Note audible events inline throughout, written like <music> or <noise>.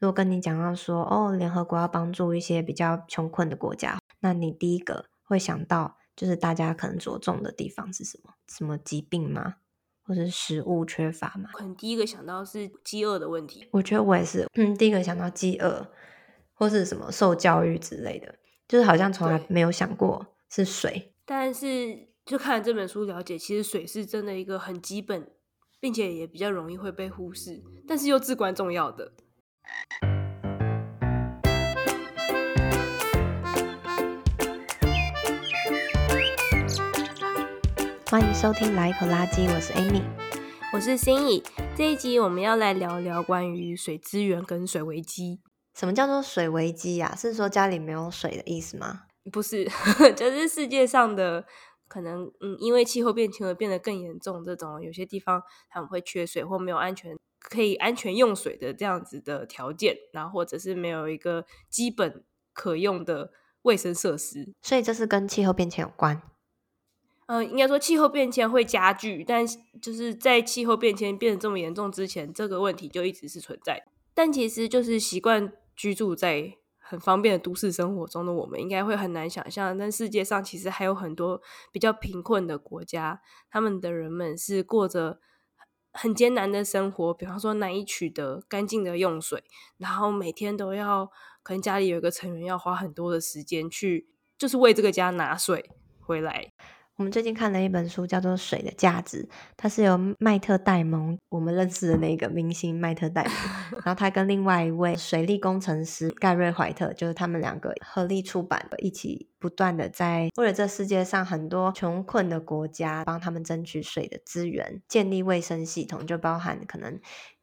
如果跟你讲到说，哦，联合国要帮助一些比较穷困的国家，那你第一个会想到就是大家可能着重的地方是什么？什么疾病吗？或者是食物缺乏吗？可能第一个想到是饥饿的问题。我觉得我也是，嗯，第一个想到饥饿，或是什么受教育之类的，就是好像从来没有想过是水。但是就看了这本书，了解其实水是真的一个很基本，并且也比较容易会被忽视，但是又至关重要的。欢迎收听《来一口垃圾》，我是 Amy，我是心怡。这一集我们要来聊聊关于水资源跟水危机。什么叫做水危机呀？是说家里没有水的意思吗？不是，<laughs> 就是世界上的可能，嗯，因为气候变迁而变得更严重。这种有些地方他们会缺水或没有安全可以安全用水的这样子的条件，然后或者是没有一个基本可用的卫生设施。所以这是跟气候变迁有关。呃，应该说气候变迁会加剧，但就是在气候变迁变得这么严重之前，这个问题就一直是存在。但其实就是习惯居住在很方便的都市生活中的我们，应该会很难想象，但世界上其实还有很多比较贫困的国家，他们的人们是过着很艰难的生活，比方说难以取得干净的用水，然后每天都要可能家里有一个成员要花很多的时间去，就是为这个家拿水回来。我们最近看了一本书，叫做《水的价值》，它是由麦特戴蒙，我们认识的那个明星麦特戴蒙，<laughs> 然后他跟另外一位水利工程师盖瑞怀特，就是他们两个合力出版的，一起不断的在为了这世界上很多穷困的国家，帮他们争取水的资源，建立卫生系统，就包含可能。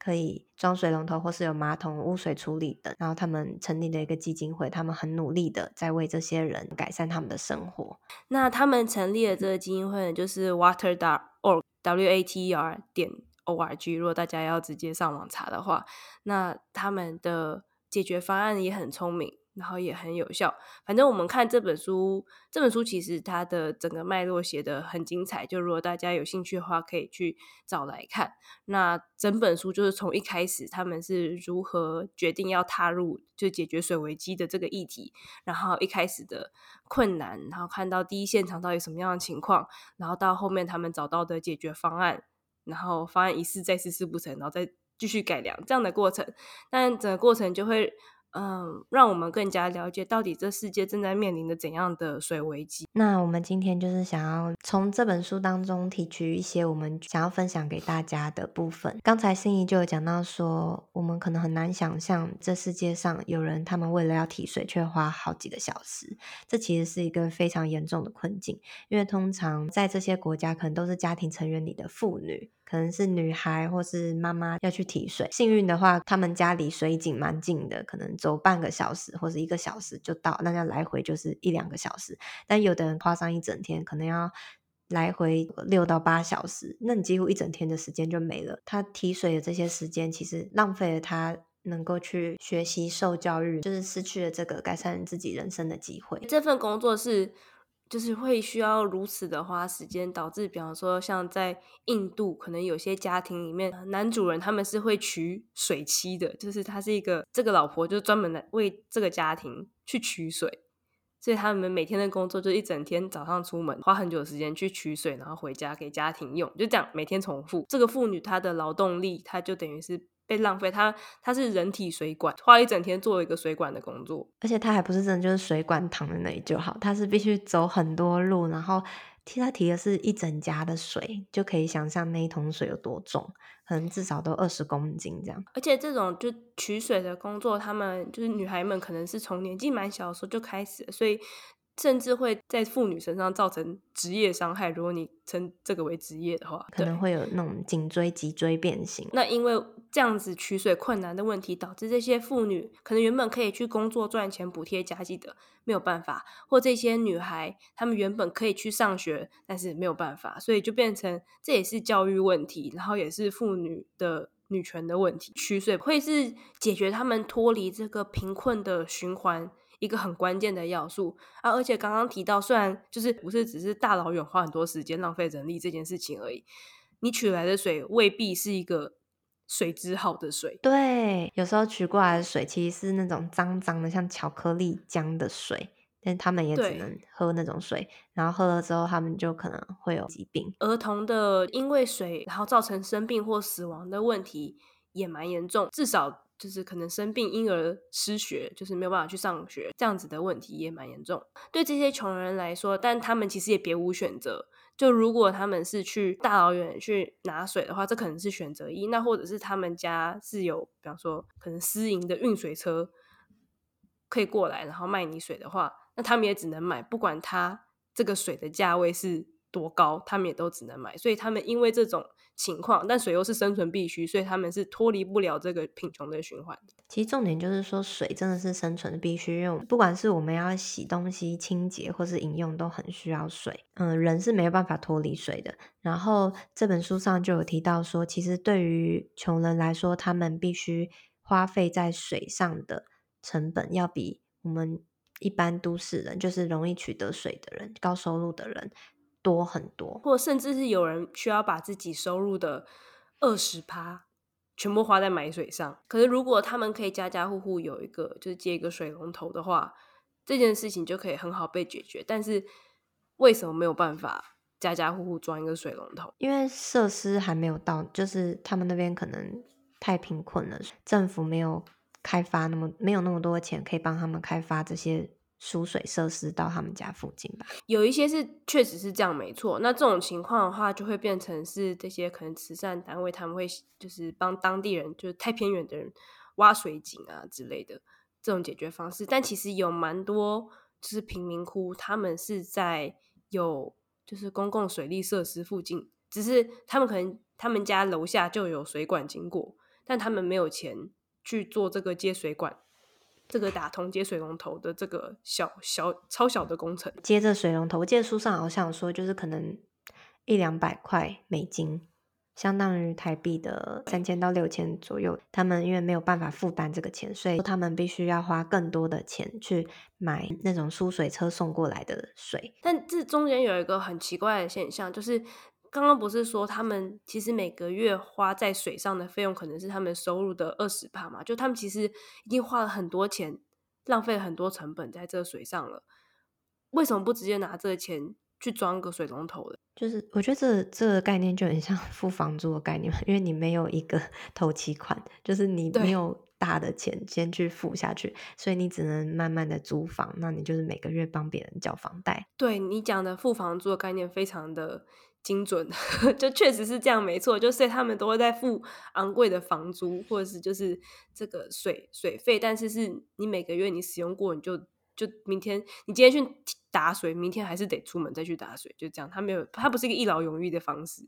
可以装水龙头，或是有马桶污水处理的。然后他们成立了一个基金会，他们很努力的在为这些人改善他们的生活。那他们成立的这个基金会呢，就是 water dot org w a t e r 点 o r g。如果大家要直接上网查的话，那他们的解决方案也很聪明。然后也很有效。反正我们看这本书，这本书其实它的整个脉络写得很精彩。就如果大家有兴趣的话，可以去找来看。那整本书就是从一开始他们是如何决定要踏入就解决水危机的这个议题，然后一开始的困难，然后看到第一现场到底什么样的情况，然后到后面他们找到的解决方案，然后方案一试再试试不成，然后再继续改良这样的过程。但整个过程就会。嗯，让我们更加了解到底这世界正在面临的怎样的水危机。那我们今天就是想要从这本书当中提取一些我们想要分享给大家的部分。刚才心怡就有讲到说，我们可能很难想象这世界上有人他们为了要提水却花好几个小时，这其实是一个非常严重的困境。因为通常在这些国家，可能都是家庭成员里的妇女。可能是女孩或是妈妈要去提水，幸运的话，他们家离水井蛮近的，可能走半个小时或者一个小时就到，那要来回就是一两个小时。但有的人花上一整天，可能要来回六到八小时，那你几乎一整天的时间就没了。他提水的这些时间，其实浪费了他能够去学习、受教育，就是失去了这个改善自己人生的机会。这份工作是。就是会需要如此的花时间，导致比方说像在印度，可能有些家庭里面，男主人他们是会娶水妻的，就是他是一个这个老婆就专门来为这个家庭去取水，所以他们每天的工作就一整天，早上出门花很久的时间去取水，然后回家给家庭用，就这样每天重复。这个妇女她的劳动力，她就等于是。被浪费，他他是人体水管，花一整天做一个水管的工作，而且他还不是真的就是水管躺在那里就好，他是必须走很多路，然后替他提的是一整家的水，就可以想象那一桶水有多重，可能至少都二十公斤这样。而且这种就取水的工作，他们就是女孩们可能是从年纪蛮小的时候就开始，所以。甚至会在妇女身上造成职业伤害。如果你称这个为职业的话，可能会有那种颈椎、脊椎变形。那因为这样子取水困难的问题，导致这些妇女可能原本可以去工作赚钱补贴家计的没有办法，或这些女孩她们原本可以去上学，但是没有办法，所以就变成这也是教育问题，然后也是妇女的女权的问题。取水会是解决她们脱离这个贫困的循环。一个很关键的要素啊，而且刚刚提到，虽然就是不是只是大老远花很多时间浪费人力这件事情而已，你取来的水未必是一个水质好的水。对，有时候取过来的水其实是那种脏脏的，像巧克力浆的水。但他们也只能喝那种水，然后喝了之后，他们就可能会有疾病。儿童的因为水，然后造成生病或死亡的问题也蛮严重，至少就是可能生病，因而失学，就是没有办法去上学，这样子的问题也蛮严重。对这些穷人来说，但他们其实也别无选择。就如果他们是去大老远去拿水的话，这可能是选择一。那或者是他们家是有，比方说可能私营的运水车可以过来，然后卖你水的话。那他们也只能买，不管他这个水的价位是多高，他们也都只能买。所以他们因为这种情况，但水又是生存必须，所以他们是脱离不了这个贫穷的循环。其实重点就是说，水真的是生存的必须，因为不管是我们要洗东西、清洁或是饮用，都很需要水。嗯，人是没有办法脱离水的。然后这本书上就有提到说，其实对于穷人来说，他们必须花费在水上的成本，要比我们。一般都市人就是容易取得水的人，高收入的人多很多，或甚至是有人需要把自己收入的二十趴全部花在买水上。可是如果他们可以家家户户有一个，就是接一个水龙头的话，这件事情就可以很好被解决。但是为什么没有办法家家户户装一个水龙头？因为设施还没有到，就是他们那边可能太贫困了，政府没有。开发那么没有那么多钱，可以帮他们开发这些输水设施到他们家附近吧？有一些是确实是这样，没错。那这种情况的话，就会变成是这些可能慈善单位他们会就是帮当地人，就是太偏远的人挖水井啊之类的这种解决方式。但其实有蛮多就是贫民窟，他们是在有就是公共水利设施附近，只是他们可能他们家楼下就有水管经过，但他们没有钱。去做这个接水管，这个打通接水龙头的这个小小超小的工程。接着水龙头，我记得书上好像说，就是可能一两百块美金，相当于台币的三千到六千左右。他们因为没有办法负担这个钱，所以他们必须要花更多的钱去买那种输水车送过来的水。但这中间有一个很奇怪的现象，就是。刚刚不是说他们其实每个月花在水上的费用可能是他们收入的二十帕嘛？就他们其实已经花了很多钱，浪费很多成本在这个水上了。为什么不直接拿这个钱去装个水龙头呢？就是我觉得这这个概念就很像付房租的概念，因为你没有一个 <laughs> 头期款，就是你没有大的钱先去付下去，所以你只能慢慢的租房，那你就是每个月帮别人缴房贷。对，你讲的付房租的概念非常的。精准，<laughs> 就确实是这样，没错。就所以他们都会在付昂贵的房租，或者是就是这个水水费。但是是你每个月你使用过，你就就明天你今天去打水，明天还是得出门再去打水，就这样。他没有，他不是一个一劳永逸的方式。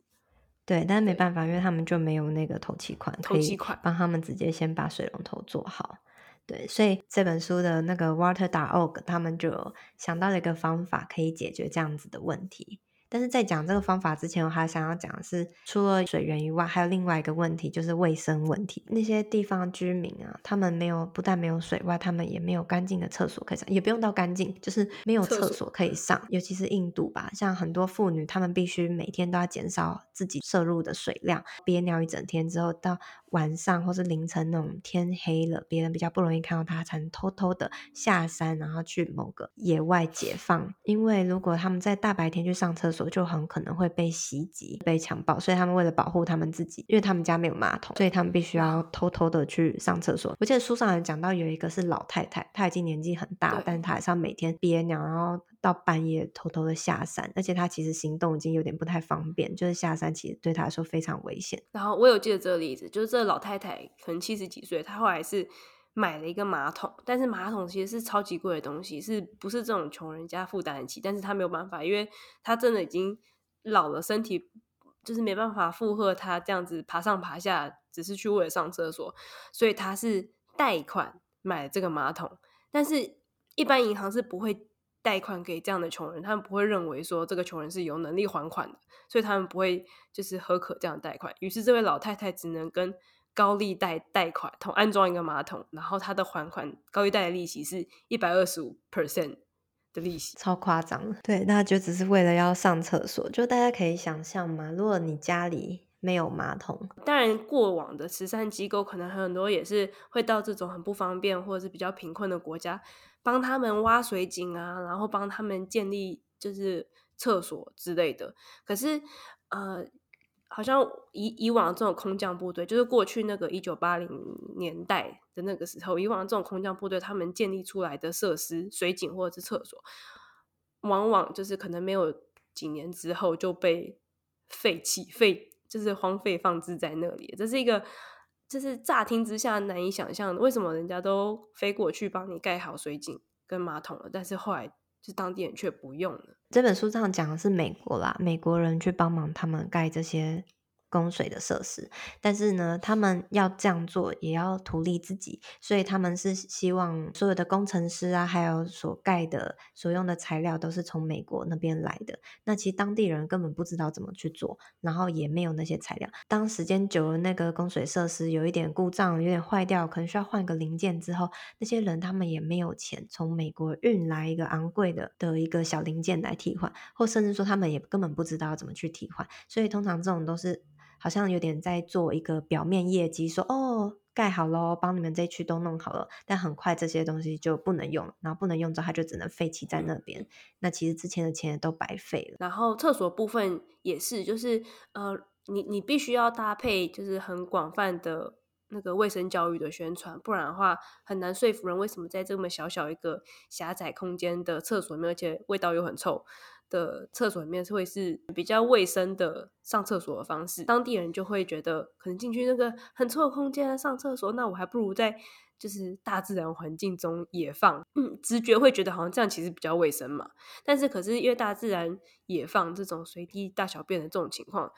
对，但是没办法，因为他们就没有那个头期款，头期款帮他们直接先把水龙头做好。对，所以这本书的那个 Water.org，他们就想到了一个方法，可以解决这样子的问题。但是在讲这个方法之前，我还想要讲的是，除了水源以外，还有另外一个问题，就是卫生问题。那些地方居民啊，他们没有，不但没有水外，他们也没有干净的厕所可以上，也不用到干净，就是没有厕所可以上。尤其是印度吧，像很多妇女，她们必须每天都要减少自己摄入的水量，憋尿一整天之后，到晚上或是凌晨那种天黑了，别人比较不容易看到他，才能偷偷的下山，然后去某个野外解放。因为如果他们在大白天去上厕所，就很可能会被袭击、被强暴，所以他们为了保护他们自己，因为他们家没有马桶，所以他们必须要偷偷的去上厕所。我记得书上有讲到有一个是老太太，她已经年纪很大，但是她还是要每天憋尿，然后到半夜偷偷的下山，而且他其实行动已经有点不太方便，就是下山其实对他来说非常危险。然后我有记得这个例子，就是这个老太太可能七十几岁，她后来是。买了一个马桶，但是马桶其实是超级贵的东西，是不是这种穷人家负担得起？但是她没有办法，因为她真的已经老了，身体就是没办法负荷她这样子爬上爬下，只是去为了上厕所，所以他是贷款买了这个马桶。但是，一般银行是不会贷款给这样的穷人，他们不会认为说这个穷人是有能力还款的，所以他们不会就是喝可这样贷款。于是，这位老太太只能跟。高利贷贷款同安装一个马桶，然后他的还款高利贷的利息是一百二十五 percent 的利息，超夸张。对，那就只是为了要上厕所，就大家可以想象嘛，如果你家里没有马桶。当然，过往的慈善机构可能很多也是会到这种很不方便或者是比较贫困的国家，帮他们挖水井啊，然后帮他们建立就是厕所之类的。可是，呃。好像以以往这种空降部队，就是过去那个一九八零年代的那个时候，以往这种空降部队，他们建立出来的设施，水井或者是厕所，往往就是可能没有几年之后就被废弃、废就是荒废放置在那里。这是一个，就是乍听之下难以想象的，为什么人家都飞过去帮你盖好水井跟马桶了，但是后来就当地人却不用了。这本书上讲的是美国啦，美国人去帮忙他们盖这些。供水的设施，但是呢，他们要这样做也要图利自己，所以他们是希望所有的工程师啊，还有所盖的、所用的材料都是从美国那边来的。那其实当地人根本不知道怎么去做，然后也没有那些材料。当时间久了，那个供水设施有一点故障，有点坏掉，可能需要换个零件之后，那些人他们也没有钱从美国运来一个昂贵的的一个小零件来替换，或甚至说他们也根本不知道怎么去替换。所以通常这种都是。好像有点在做一个表面业绩，说哦，盖好了，帮你们这一区都弄好了，但很快这些东西就不能用，然后不能用之后，它就只能废弃在那边。那其实之前的钱也都白费了。然后厕所部分也是，就是呃，你你必须要搭配，就是很广泛的那个卫生教育的宣传，不然的话很难说服人为什么在这么小小一个狭窄空间的厕所里面，而且味道又很臭。的厕所里面会是比较卫生的上厕所的方式，当地人就会觉得可能进去那个很臭的空间上厕所，那我还不如在就是大自然环境中野放，直觉会觉得好像这样其实比较卫生嘛。但是可是因为大自然野放这种随地大小便的这种情况。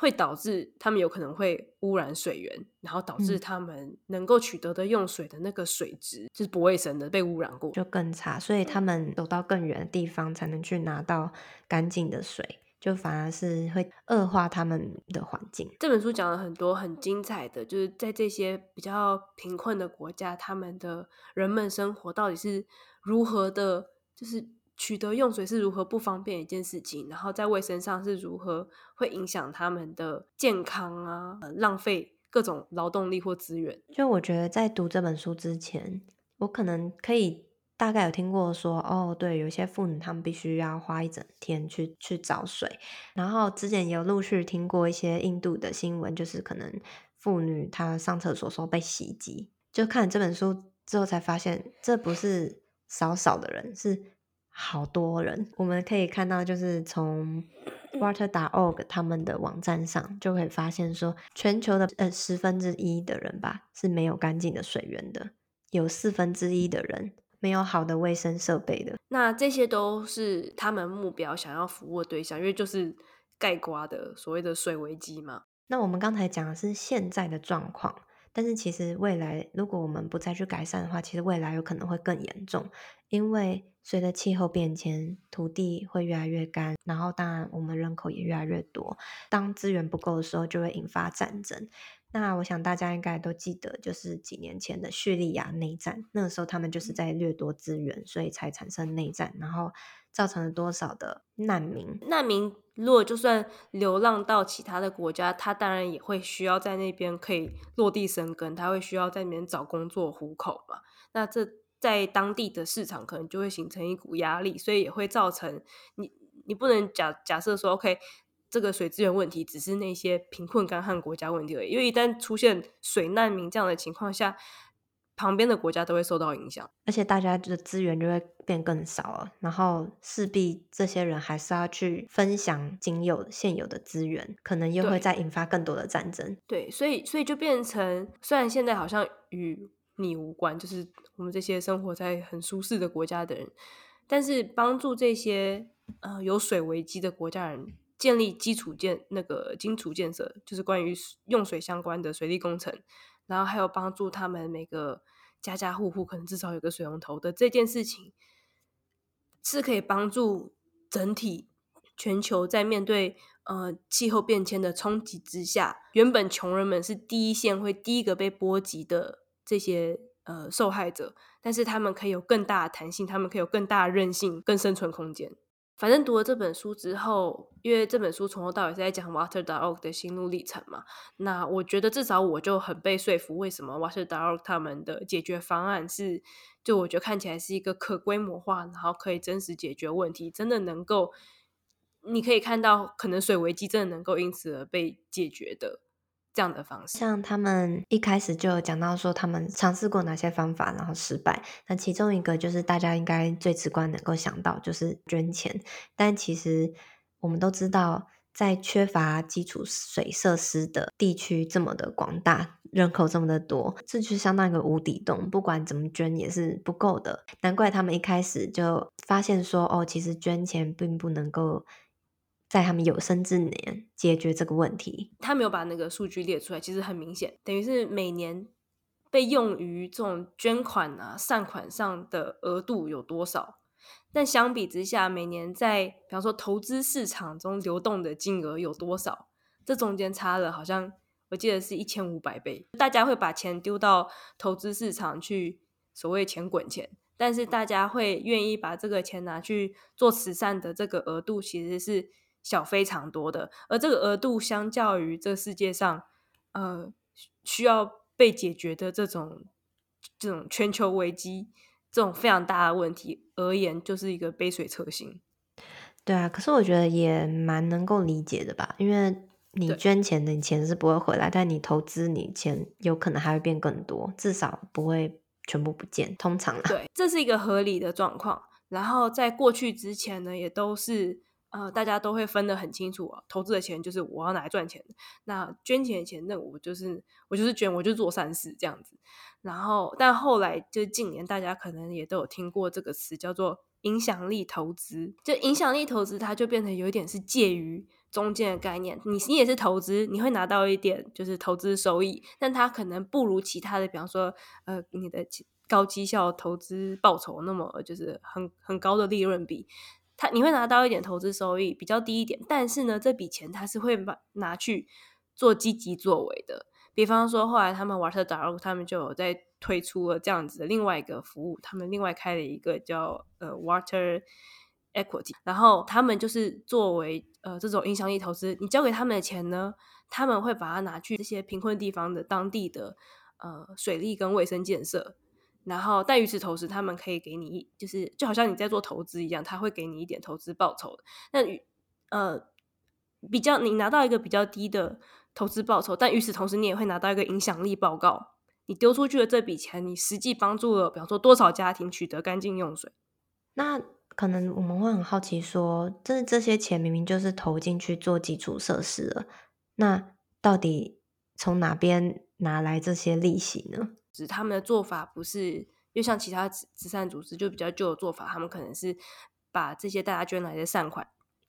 会导致他们有可能会污染水源，然后导致他们能够取得的用水的那个水质、嗯、就是不卫生的，被污染过，就更差。所以他们走到更远的地方才能去拿到干净的水，就反而是会恶化他们的环境。这本书讲了很多很精彩的，就是在这些比较贫困的国家，他们的人们生活到底是如何的，就是。取得用水是如何不方便一件事情，然后在卫生上是如何会影响他们的健康啊，浪费各种劳动力或资源。就我觉得在读这本书之前，我可能可以大概有听过说，哦，对，有些妇女她们必须要花一整天去去找水，然后之前也有陆续听过一些印度的新闻，就是可能妇女她上厕所时候被袭击，就看这本书之后才发现，这不是少少的人，是。好多人，我们可以看到，就是从 <clears throat> Water.org 他们的网站上就可以发现说，全球的呃十分之一的人吧是没有干净的水源的，有四分之一的人没有好的卫生设备的。那这些都是他们目标想要服务的对象，因为就是盖瓜的所谓的水危机嘛。那我们刚才讲的是现在的状况。但是其实未来，如果我们不再去改善的话，其实未来有可能会更严重，因为随着气候变迁，土地会越来越干，然后当然我们人口也越来越多，当资源不够的时候，就会引发战争。那我想大家应该都记得，就是几年前的叙利亚内战，那个时候他们就是在掠夺资源，所以才产生内战，然后造成了多少的难民？难民如果就算流浪到其他的国家，他当然也会需要在那边可以落地生根，他会需要在那边找工作糊口嘛。那这在当地的市场可能就会形成一股压力，所以也会造成你你不能假假设说，OK。这个水资源问题只是那些贫困干旱国家问题而已，因为一旦出现水难民这样的情况下，旁边的国家都会受到影响，而且大家的资源就会变更少了，然后势必这些人还是要去分享仅有现有的资源，可能又会再引发更多的战争。对，对，所以所以就变成，虽然现在好像与你无关，就是我们这些生活在很舒适的国家的人，但是帮助这些呃有水危机的国家人。建立基础建那个基础建设，就是关于用水相关的水利工程，然后还有帮助他们每个家家户户可能至少有个水龙头的这件事情，是可以帮助整体全球在面对呃气候变迁的冲击之下，原本穷人们是第一线会第一个被波及的这些呃受害者，但是他们可以有更大的弹性，他们可以有更大的韧性更生存空间。反正读了这本书之后，因为这本书从头到尾是在讲 Water.org 的心路历程嘛，那我觉得至少我就很被说服，为什么 Water.org 他们的解决方案是，就我觉得看起来是一个可规模化，然后可以真实解决问题，真的能够，你可以看到可能水危机真的能够因此而被解决的。这样的方式，像他们一开始就有讲到说，他们尝试过哪些方法，然后失败。那其中一个就是大家应该最直观能够想到，就是捐钱。但其实我们都知道，在缺乏基础水设施的地区这么的广大，人口这么的多，这就相当于一个无底洞，不管怎么捐也是不够的。难怪他们一开始就发现说，哦，其实捐钱并不能够。在他们有生之年解决这个问题，他没有把那个数据列出来，其实很明显，等于是每年被用于这种捐款啊、善款上的额度有多少，但相比之下，每年在比方说投资市场中流动的金额有多少，这中间差了好像我记得是一千五百倍。大家会把钱丢到投资市场去，所谓钱滚钱，但是大家会愿意把这个钱拿去做慈善的这个额度，其实是。小非常多的，而这个额度相较于这世界上，呃，需要被解决的这种这种全球危机，这种非常大的问题而言，就是一个杯水车薪。对啊，可是我觉得也蛮能够理解的吧，因为你捐钱的钱是不会回来，但你投资你钱有可能还会变更多，至少不会全部不见。通常啊，对，这是一个合理的状况。然后在过去之前呢，也都是。呃，大家都会分得很清楚，投资的钱就是我要拿来赚钱，那捐钱的钱，那我就是我就是捐，我就做善事这样子。然后，但后来就近年，大家可能也都有听过这个词，叫做影响力投资。就影响力投资，它就变成有一点是介于中间的概念。你你也是投资，你会拿到一点就是投资收益，但它可能不如其他的，比方说呃你的高绩效投资报酬那么就是很很高的利润比。他你会拿到一点投资收益，比较低一点，但是呢，这笔钱他是会把拿去做积极作为的。比方说，后来他们 Water.org 他们就有在推出了这样子的另外一个服务，他们另外开了一个叫呃 Water Equity，然后他们就是作为呃这种影响力投资，你交给他们的钱呢，他们会把它拿去这些贫困地方的当地的呃水利跟卫生建设。然后，但与此同时，他们可以给你，就是就好像你在做投资一样，他会给你一点投资报酬。那呃比较，你拿到一个比较低的投资报酬，但与此同时，你也会拿到一个影响力报告。你丢出去的这笔钱，你实际帮助了，比方说多少家庭取得干净用水。那可能我们会很好奇说，这这些钱明明就是投进去做基础设施了，那到底从哪边拿来这些利息呢？只他们的做法不是，又像其他慈善组织就比较旧的做法，他们可能是把这些大家捐来的善款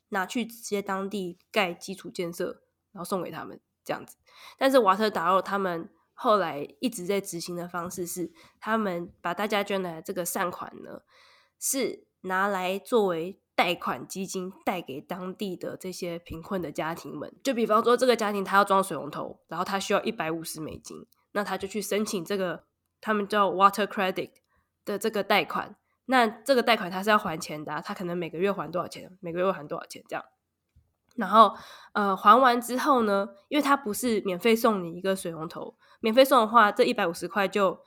拿去直接当地盖基础建设，然后送给他们这样子。但是 Water.org 他们后来一直在执行的方式是，他们把大家捐来的这个善款呢，是拿来作为贷款基金贷给当地的这些贫困的家庭们。就比方说，这个家庭他要装水龙头，然后他需要一百五十美金。那他就去申请这个，他们叫 Water Credit 的这个贷款。那这个贷款他是要还钱的，他可能每个月还多少钱？每个月还多少钱这样？然后呃，还完之后呢，因为他不是免费送你一个水龙头，免费送的话，这一百五十块就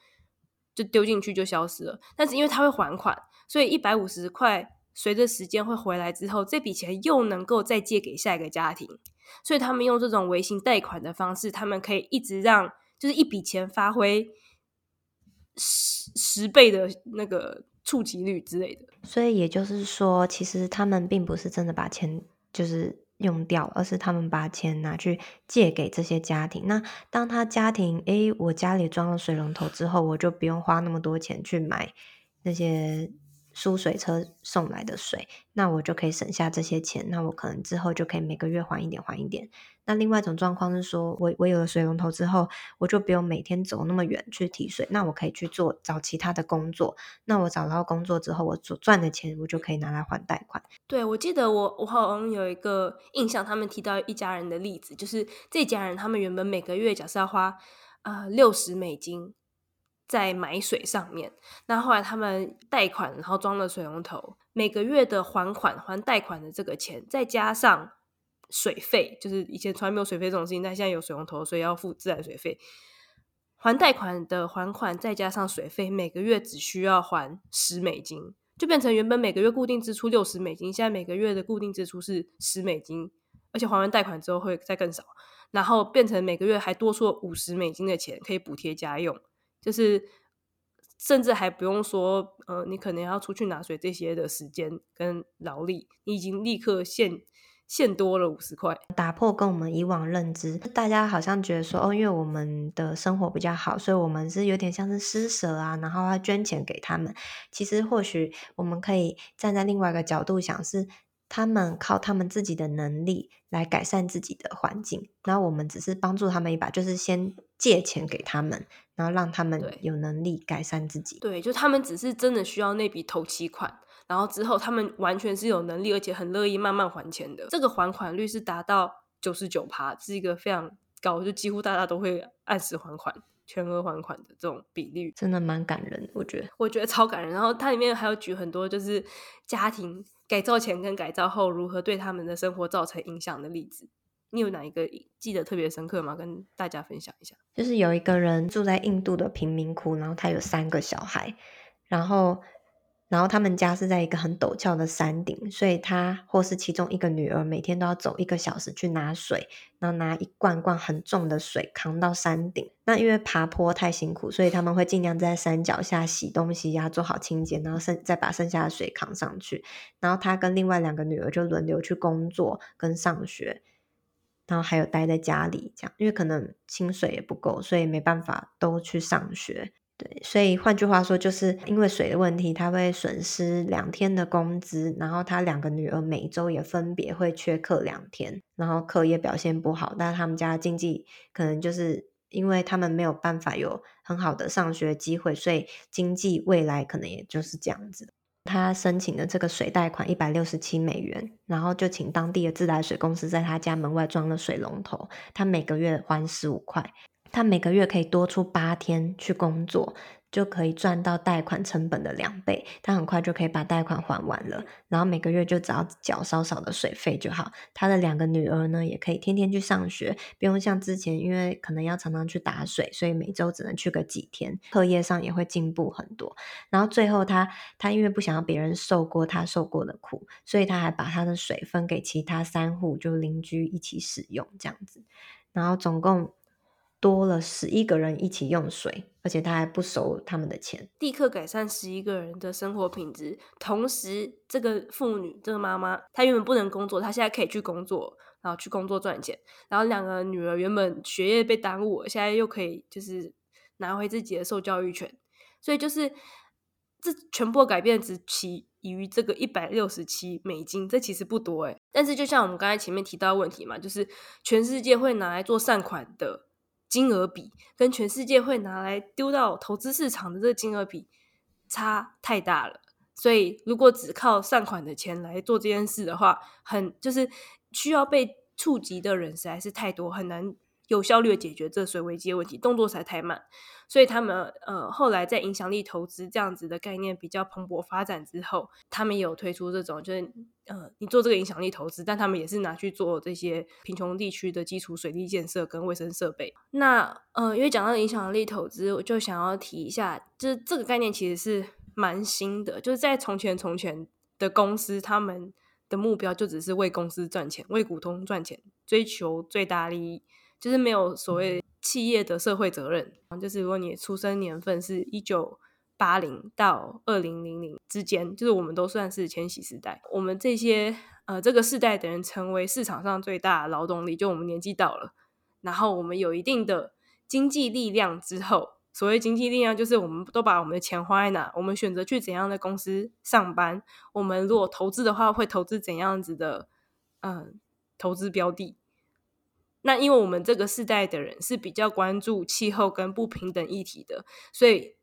就丢进去就消失了。但是因为他会还款，所以一百五十块随着时间会回来之后，这笔钱又能够再借给下一个家庭。所以他们用这种微型贷款的方式，他们可以一直让。就是一笔钱发挥十十倍的那个触及率之类的，所以也就是说，其实他们并不是真的把钱就是用掉，而是他们把钱拿去借给这些家庭。那当他家庭，诶，我家里装了水龙头之后，我就不用花那么多钱去买那些。输水车送来的水，那我就可以省下这些钱，那我可能之后就可以每个月还一点还一点。那另外一种状况是说，我我有了水龙头之后，我就不用每天走那么远去提水，那我可以去做找其他的工作。那我找到工作之后，我所赚的钱我就可以拿来还贷款。对，我记得我我好像有一个印象，他们提到一家人的例子，就是这家人他们原本每个月假设要花呃六十美金在买水上面。那后来他们贷款，然后装了水龙头，每个月的还款还贷款的这个钱，再加上水费，就是以前从来没有水费这种事情，但现在有水龙头，所以要付自来水费。还贷款的还款再加上水费，每个月只需要还十美金，就变成原本每个月固定支出六十美金，现在每个月的固定支出是十美金，而且还完贷款之后会再更少，然后变成每个月还多出五十美金的钱可以补贴家用，就是甚至还不用说，呃，你可能要出去拿水这些的时间跟劳力，你已经立刻现。现多了五十块，打破跟我们以往认知，大家好像觉得说，哦，因为我们的生活比较好，所以我们是有点像是施舍啊，然后要捐钱给他们。其实或许我们可以站在另外一个角度想，是他们靠他们自己的能力来改善自己的环境，然后我们只是帮助他们一把，就是先借钱给他们，然后让他们有能力改善自己。对，就他们只是真的需要那笔头期款。然后之后，他们完全是有能力，而且很乐意慢慢还钱的。这个还款率是达到九十九趴，是一个非常高，就几乎大家都会按时还款、全额还款的这种比率，真的蛮感人的。我觉得，我觉得超感人。然后它里面还有举很多就是家庭改造前跟改造后如何对他们的生活造成影响的例子。你有哪一个记得特别深刻吗？跟大家分享一下。就是有一个人住在印度的贫民窟，然后他有三个小孩，然后。然后他们家是在一个很陡峭的山顶，所以他或是其中一个女儿每天都要走一个小时去拿水，然后拿一罐罐很重的水扛到山顶。那因为爬坡太辛苦，所以他们会尽量在山脚下洗东西呀，做好清洁，然后剩再把剩下的水扛上去。然后他跟另外两个女儿就轮流去工作跟上学，然后还有待在家里这样，因为可能薪水也不够，所以没办法都去上学。所以换句话说，就是因为水的问题，他会损失两天的工资，然后他两个女儿每周也分别会缺课两天，然后课业表现不好，但是他们家经济可能就是因为他们没有办法有很好的上学机会，所以经济未来可能也就是这样子。他申请的这个水贷款一百六十七美元，然后就请当地的自来水公司在他家门外装了水龙头，他每个月还十五块。他每个月可以多出八天去工作，就可以赚到贷款成本的两倍。他很快就可以把贷款还完了，然后每个月就只要缴少少的水费就好。他的两个女儿呢，也可以天天去上学，不用像之前，因为可能要常常去打水，所以每周只能去个几天。课业上也会进步很多。然后最后他，他因为不想要别人受过他受过的苦，所以他还把他的水分给其他三户，就邻居一起使用这样子。然后总共。多了十一个人一起用水，而且他还不收他们的钱，立刻改善十一个人的生活品质。同时，这个妇女，这个妈妈，她原本不能工作，她现在可以去工作，然后去工作赚钱。然后两个女儿原本学业被耽误，现在又可以就是拿回自己的受教育权。所以就是这全部改变只起于这个一百六十七美金，这其实不多诶。但是就像我们刚才前面提到的问题嘛，就是全世界会拿来做善款的。金额比跟全世界会拿来丢到投资市场的这个金额比差太大了，所以如果只靠善款的钱来做这件事的话，很就是需要被触及的人实在是太多，很难。有效率的解决这水危机的问题，动作才太慢，所以他们呃后来在影响力投资这样子的概念比较蓬勃发展之后，他们也有推出这种就是呃你做这个影响力投资，但他们也是拿去做这些贫穷地区的基础水利建设跟卫生设备。那呃因为讲到影响力投资，我就想要提一下，就是这个概念其实是蛮新的，就是在从前从前的公司，他们的目标就只是为公司赚钱，为股东赚钱，追求最大利益。就是没有所谓企业的社会责任，就是如果你出生年份是一九八零到二零零零之间，就是我们都算是千禧时代。我们这些呃这个世代的人成为市场上最大的劳动力，就我们年纪到了，然后我们有一定的经济力量之后，所谓经济力量就是我们都把我们的钱花在哪，我们选择去怎样的公司上班，我们如果投资的话会投资怎样子的嗯、投资标的。那因为我们这个世代的人是比较关注气候跟不平等议题的，所以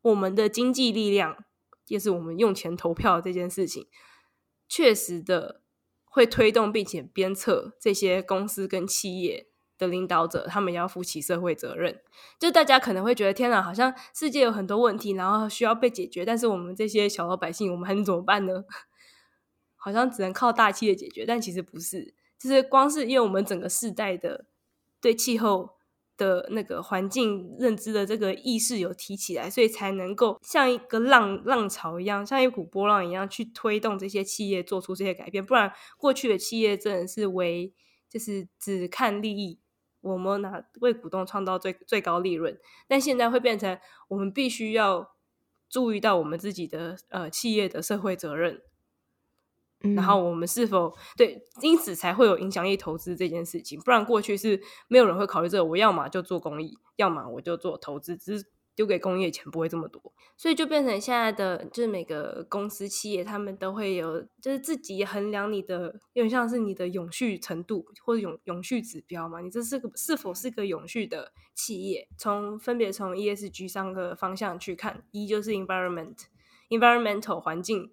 我们的经济力量，也是我们用钱投票这件事情，确实的会推动并且鞭策这些公司跟企业的领导者，他们要负起社会责任。就大家可能会觉得，天哪，好像世界有很多问题，然后需要被解决，但是我们这些小老百姓，我们还能怎么办呢？<laughs> 好像只能靠大企业解决，但其实不是。就是光是因为我们整个世代的对气候的那个环境认知的这个意识有提起来，所以才能够像一个浪浪潮一样，像一股波浪一样去推动这些企业做出这些改变。不然，过去的企业真的是为就是只看利益，我们拿为股东创造最最高利润。但现在会变成我们必须要注意到我们自己的呃企业的社会责任。然后我们是否对，因此才会有影响力投资这件事情，不然过去是没有人会考虑这个。我要么就做公益，要么我就做投资，只是丢给工业钱不会这么多，所以就变成现在的，就是每个公司企业他们都会有，就是自己衡量你的，有点像是你的永续程度或者永永续指标嘛，你这是个是否是个永续的企业？从分别从 ESG 三个方向去看一就是 environment，environmental 环境。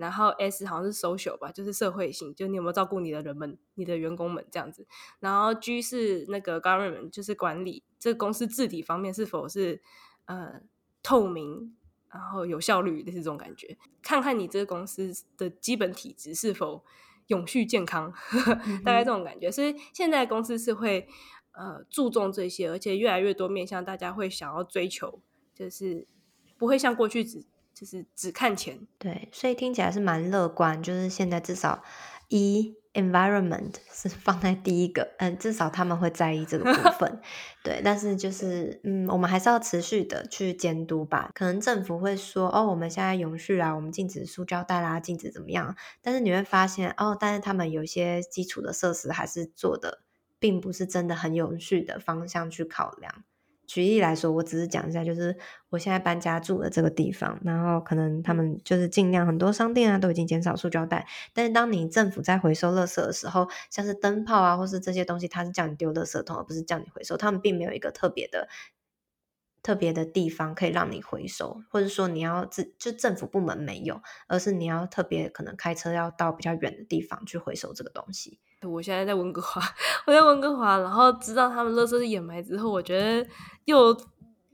然后 S 好像是 social 吧，就是社会性，就你有没有照顾你的人们、你的员工们这样子。然后 G 是那个 government，就是管理这个公司治理方面是否是呃透明，然后有效率的这种感觉。看看你这个公司的基本体质是否永续健康，大概这种感觉。所以现在公司是会呃注重这些，而且越来越多面向大家会想要追求，就是不会像过去只。就是只看钱，对，所以听起来是蛮乐观。就是现在至少一 environment <laughs> 是放在第一个，嗯，至少他们会在意这个部 <laughs> 分，对。但是就是，嗯，我们还是要持续的去监督吧。可能政府会说，哦，我们现在永续啊，我们禁止塑胶袋啦，禁止怎么样。但是你会发现，哦，但是他们有些基础的设施还是做的，并不是真的很永续的方向去考量。举例来说，我只是讲一下，就是我现在搬家住的这个地方，然后可能他们就是尽量很多商店啊都已经减少塑胶袋，但是当你政府在回收垃圾的时候，像是灯泡啊或是这些东西，它是叫你丢垃圾桶，而不是叫你回收，他们并没有一个特别的特别的地方可以让你回收，或者说你要自就政府部门没有，而是你要特别可能开车要到比较远的地方去回收这个东西。我现在在温哥华，我在温哥华，然后知道他们垃圾是掩埋之后，我觉得又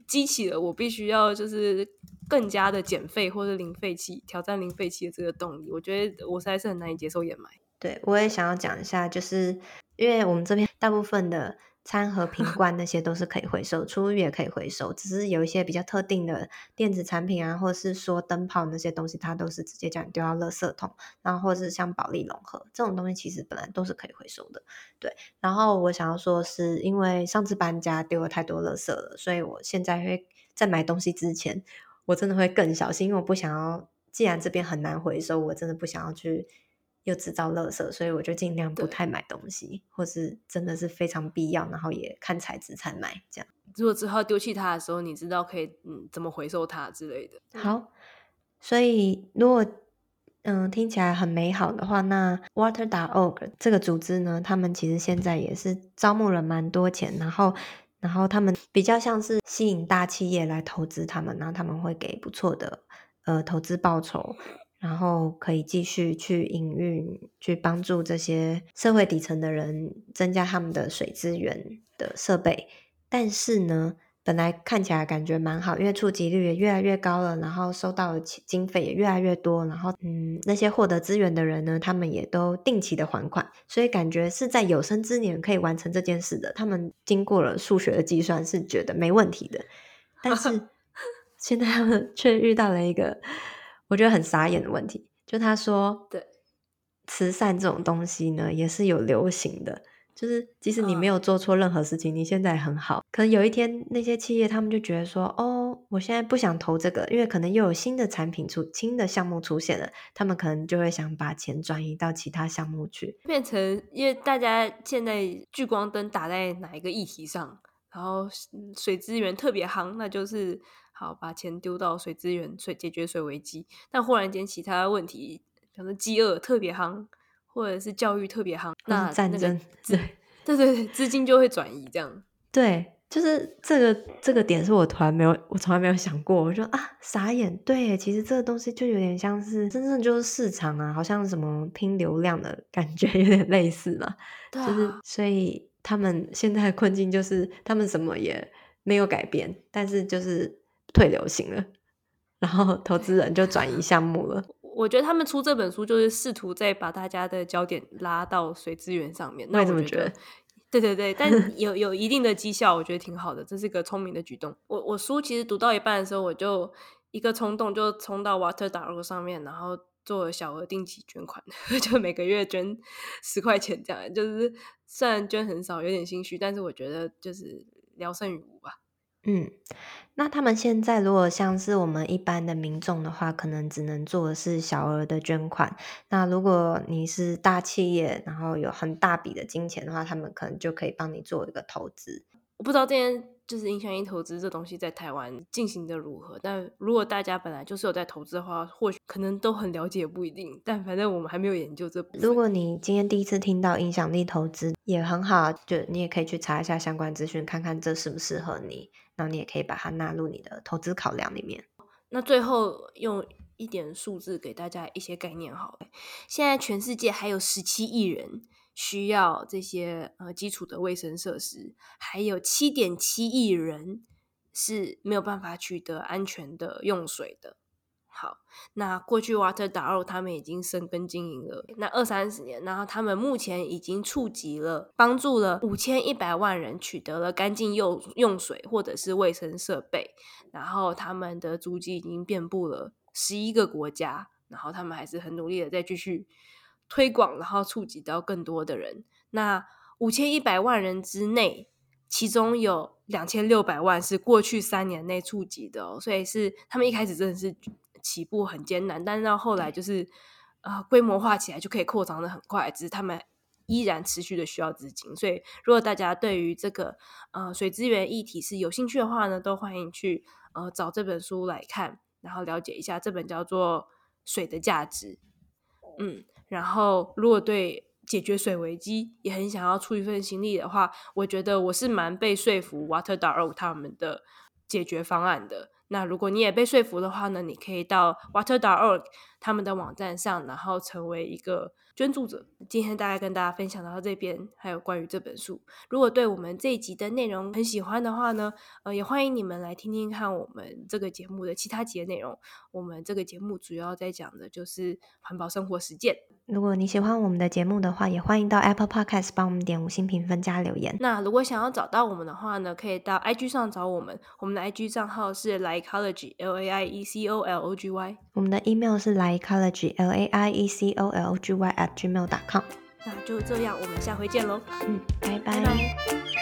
激起了我必须要就是更加的减废或者零废弃，挑战零废弃的这个动力。我觉得我实在是很难以接受掩埋。对，我也想要讲一下，就是因为我们这边大部分的。餐盒、瓶罐那些都是可以回收，厨余也可以回收，只是有一些比较特定的电子产品啊，或者是说灯泡那些东西，它都是直接叫你丢到垃圾桶，然后或者是像保利龙盒这种东西，其实本来都是可以回收的。对，然后我想要说，是因为上次搬家丢了太多垃圾了，所以我现在会在买东西之前，我真的会更小心，因为我不想要，既然这边很难回收，我真的不想要去。又制造垃圾，所以我就尽量不太买东西，或是真的是非常必要，然后也看材质才买。这样，如果之后丢弃它的时候，你知道可以嗯怎么回收它之类的。好，所以如果嗯听起来很美好的话，那 Water.org 这个组织呢，他们其实现在也是招募了蛮多钱，然后然后他们比较像是吸引大企业来投资他们，然后他们会给不错的呃投资报酬。然后可以继续去营运，去帮助这些社会底层的人增加他们的水资源的设备。但是呢，本来看起来感觉蛮好，因为触及率也越来越高了，然后收到的经费也越来越多，然后嗯，那些获得资源的人呢，他们也都定期的还款，所以感觉是在有生之年可以完成这件事的。他们经过了数学的计算，是觉得没问题的。但是 <laughs> 现在他们却遇到了一个。我觉得很傻眼的问题，就他说，对，慈善这种东西呢，也是有流行的，就是即使你没有做错任何事情，你现在很好，可能有一天那些企业他们就觉得说，哦，我现在不想投这个，因为可能又有新的产品出，新的项目出现了，他们可能就会想把钱转移到其他项目去，变成因为大家现在聚光灯打在哪一个议题上，然后水资源特别夯，那就是。好，把钱丢到水资源、水解决水危机，但忽然间其他问题，可能饥饿特别夯，或者是教育特别夯，那战争，对，对对对，资金就会转移这样。对，就是这个这个点是我突然没有，我从来没有想过，我说啊，傻眼。对，其实这个东西就有点像是真正就是市场啊，好像什么拼流量的感觉 <laughs> 有点类似嘛。对啊，就是所以。他们现在的困境就是他们什么也没有改变，但是就是退流行了，然后投资人就转移项目了。我觉得他们出这本书就是试图再把大家的焦点拉到水资源上面。那我觉得，对对对，但 <laughs> 有有一定的绩效，我觉得挺好的，这是个聪明的举动。我我书其实读到一半的时候，我就一个冲动就冲到 Water.org 上面，然后做了小额定期捐款，<laughs> 就每个月捐十块钱这样。就是虽然捐很少，有点心虚，但是我觉得就是聊胜于无吧。嗯，那他们现在如果像是我们一般的民众的话，可能只能做的是小额的捐款。那如果你是大企业，然后有很大笔的金钱的话，他们可能就可以帮你做一个投资。我不知道这件。就是影响力投资这东西在台湾进行的如何？但如果大家本来就是有在投资的话，或许可能都很了解，不一定。但反正我们还没有研究这部分。如果你今天第一次听到影响力投资，也很好，就你也可以去查一下相关资讯，看看这适不适合你。那你也可以把它纳入你的投资考量里面。那最后用一点数字给大家一些概念好了。现在全世界还有十七亿人。需要这些呃基础的卫生设施，还有七点七亿人是没有办法取得安全的用水的。好，那过去 Water.org 他们已经深耕经营了那二三十年，然后他们目前已经触及了帮助了五千一百万人取得了干净用用水或者是卫生设备，然后他们的足迹已经遍布了十一个国家，然后他们还是很努力的在继续。推广，然后触及到更多的人。那五千一百万人之内，其中有两千六百万是过去三年内触及的哦，所以是他们一开始真的是起步很艰难，但是到后来就是呃规模化起来就可以扩张的很快。只是他们依然持续的需要资金，所以如果大家对于这个呃水资源议题是有兴趣的话呢，都欢迎去呃找这本书来看，然后了解一下这本叫做《水的价值》。嗯。然后，如果对解决水危机也很想要出一份心力的话，我觉得我是蛮被说服 Water.org 他们的解决方案的。那如果你也被说服的话呢，你可以到 Water.org 他们的网站上，然后成为一个捐助者。今天大概跟大家分享到这边，还有关于这本书。如果对我们这一集的内容很喜欢的话呢，呃，也欢迎你们来听听看我们这个节目的其他集的内容。我们这个节目主要在讲的就是环保生活实践。如果你喜欢我们的节目的话，也欢迎到 Apple Podcast 帮我们点五星评分加留言。那如果想要找到我们的话呢，可以到 IG 上找我们。我们的 IG 账号是 Laiecology L A I E C O L O G Y。我们的 email 是 L A I E C O L G Y at gmail dot com。那就这样，我们下回见喽。嗯，拜拜。拜拜。